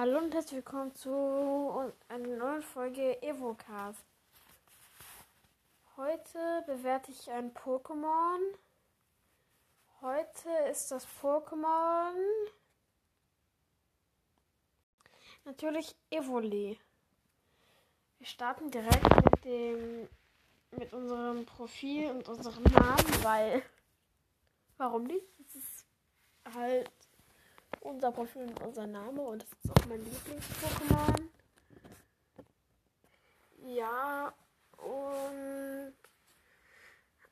Hallo und herzlich willkommen zu einer neuen Folge Evocast. Heute bewerte ich ein Pokémon. Heute ist das Pokémon natürlich Evoli. Wir starten direkt mit dem mit unserem Profil und unserem Namen, weil warum nicht? Es ist halt unser Profil und unser Name und das ist auch mein Lieblings-Pokémon. Ja, und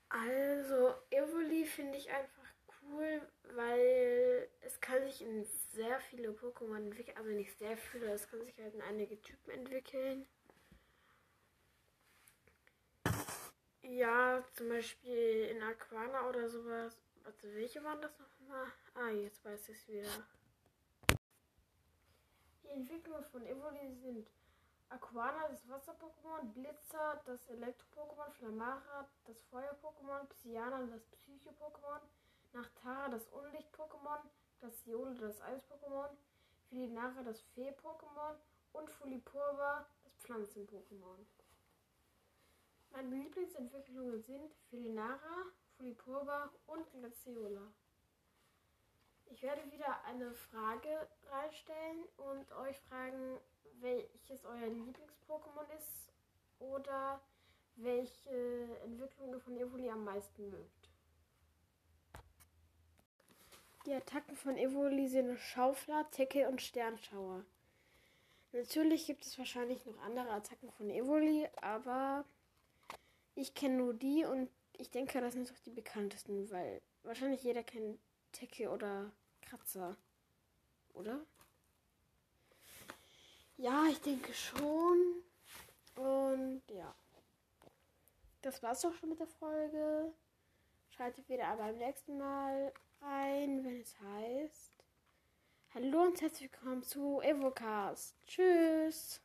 also Evoli finde ich einfach cool, weil es kann sich in sehr viele Pokémon entwickeln, also nicht sehr viele, es kann sich halt in einige Typen entwickeln. Ja, zum Beispiel in Aquana oder sowas. Also welche waren das nochmal? Ah, jetzt weiß ich es wieder. Die Entwicklungen von Evoli sind Aquana, das Wasser-Pokémon, Blitzer, das Elektro-Pokémon, Flamara, das Feuer-Pokémon, Psyana, das Psycho-Pokémon, Nachtara, das Unlicht-Pokémon, Glaciole, das Eis-Pokémon, Filinara, das Fee-Pokémon und Fulipurva, das Pflanzen-Pokémon. Meine Lieblingsentwicklungen sind Filinara, Fulipurva und Glaciola. Ich werde wieder eine Frage reinstellen und euch fragen, welches euer Lieblings-Pokémon ist oder welche Entwicklung von Evoli am meisten mögt. Die Attacken von Evoli sind Schaufler, Tackle und Sternschauer. Natürlich gibt es wahrscheinlich noch andere Attacken von Evoli, aber ich kenne nur die und ich denke, das sind doch die bekanntesten, weil wahrscheinlich jeder kennt Tecke oder Kratzer. Oder? Ja, ich denke schon. Und ja. Das war's doch schon mit der Folge. Schaltet wieder aber beim nächsten Mal ein, wenn es heißt. Hallo und herzlich willkommen zu Evocast. Tschüss.